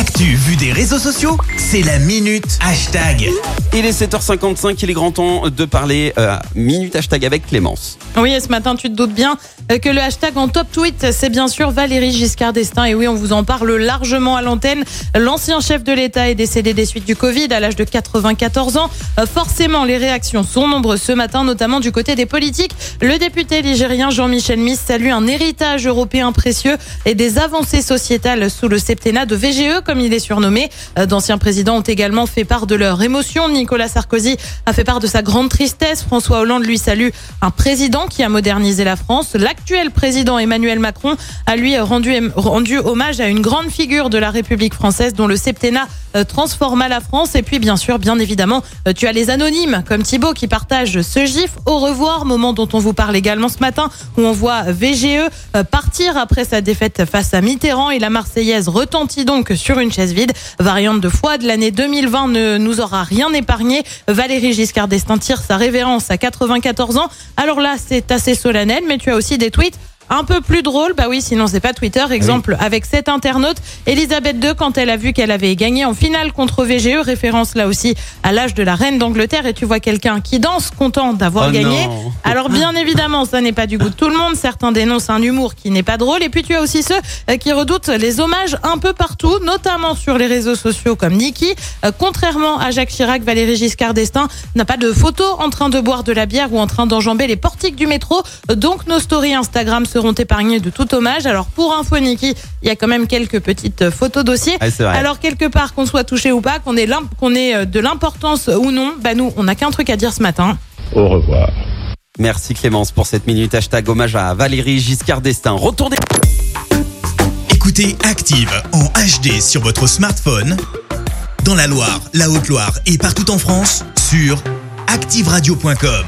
L'actu vue des réseaux sociaux, c'est la minute hashtag. Il est 7h55, il est grand temps de parler euh, minute hashtag avec Clémence. Oui, et ce matin, tu te doutes bien euh, que le hashtag en top tweet, c'est bien sûr Valérie Giscard d'Estaing. Et oui, on vous en parle largement à l'antenne. L'ancien chef de l'État est décédé des suites du Covid à l'âge de 94 ans. Euh, Forcément, les réactions sont nombreuses ce matin, notamment du côté des politiques. Le député ligérien Jean-Michel Miss salue un héritage européen précieux et des avancées sociétales sous le septennat de VGE, comme il est surnommé. Euh, D'anciens présidents ont également fait part de leur émotion. Nicolas Sarkozy a fait part de sa grande tristesse. François Hollande lui salue un président qui a modernisé la France. L'actuel président Emmanuel Macron a lui rendu, hommage à une grande figure de la République française dont le septennat euh, transforma la France. Et puis bien sûr, bien évidemment, euh, tu as les anonymes comme Thibaut qui partage ce gif. Au revoir, moment dont on vous parle également ce matin où on voit VGE partir après sa défaite face à Mitterrand et la Marseillaise retentit donc sur une chaise vide. Variante de foi de l'année 2020 ne nous aura rien épargné. Valérie Giscard d'Estaing tire sa révérence à 94 ans. Alors là, c'est assez solennel, mais tu as aussi des tweets un peu plus drôle, bah oui, sinon c'est pas Twitter. Exemple avec cet internaute, Elisabeth II, quand elle a vu qu'elle avait gagné en finale contre VGE, référence là aussi à l'âge de la reine d'Angleterre, et tu vois quelqu'un qui danse content d'avoir Oh gagné. non. Alors bien évidemment, ça n'est pas du goût de tout le monde. Certains dénoncent un humour qui n'est pas drôle, et puis tu as aussi ceux euh, qui redoutent les hommages un peu partout, notamment sur les réseaux sociaux comme Niki. Euh, Contrairement à Jacques Chirac, Valérie Giscard d'Estaing n'a pas de photo en train de boire de la bière ou en train d'enjamber les portiques du métro. Donc nos stories Instagram seront épargnées de tout hommage. Alors pour info Niki, il y a quand même quelques petites photos dossiers. Alors quelque part qu'on soit touché ou pas, qu'on ait, l'im- qu'on ait euh, de l'importance ou non, bah nous on n'a qu'un truc à dire ce matin. Au revoir. Merci Clémence pour cette minute hashtag hommage à Valérie Giscard d'Estaing. Retournez. Écoutez Active en HD sur votre smartphone, dans la Loire, la Haute-Loire et partout en France, sur activeradio.com.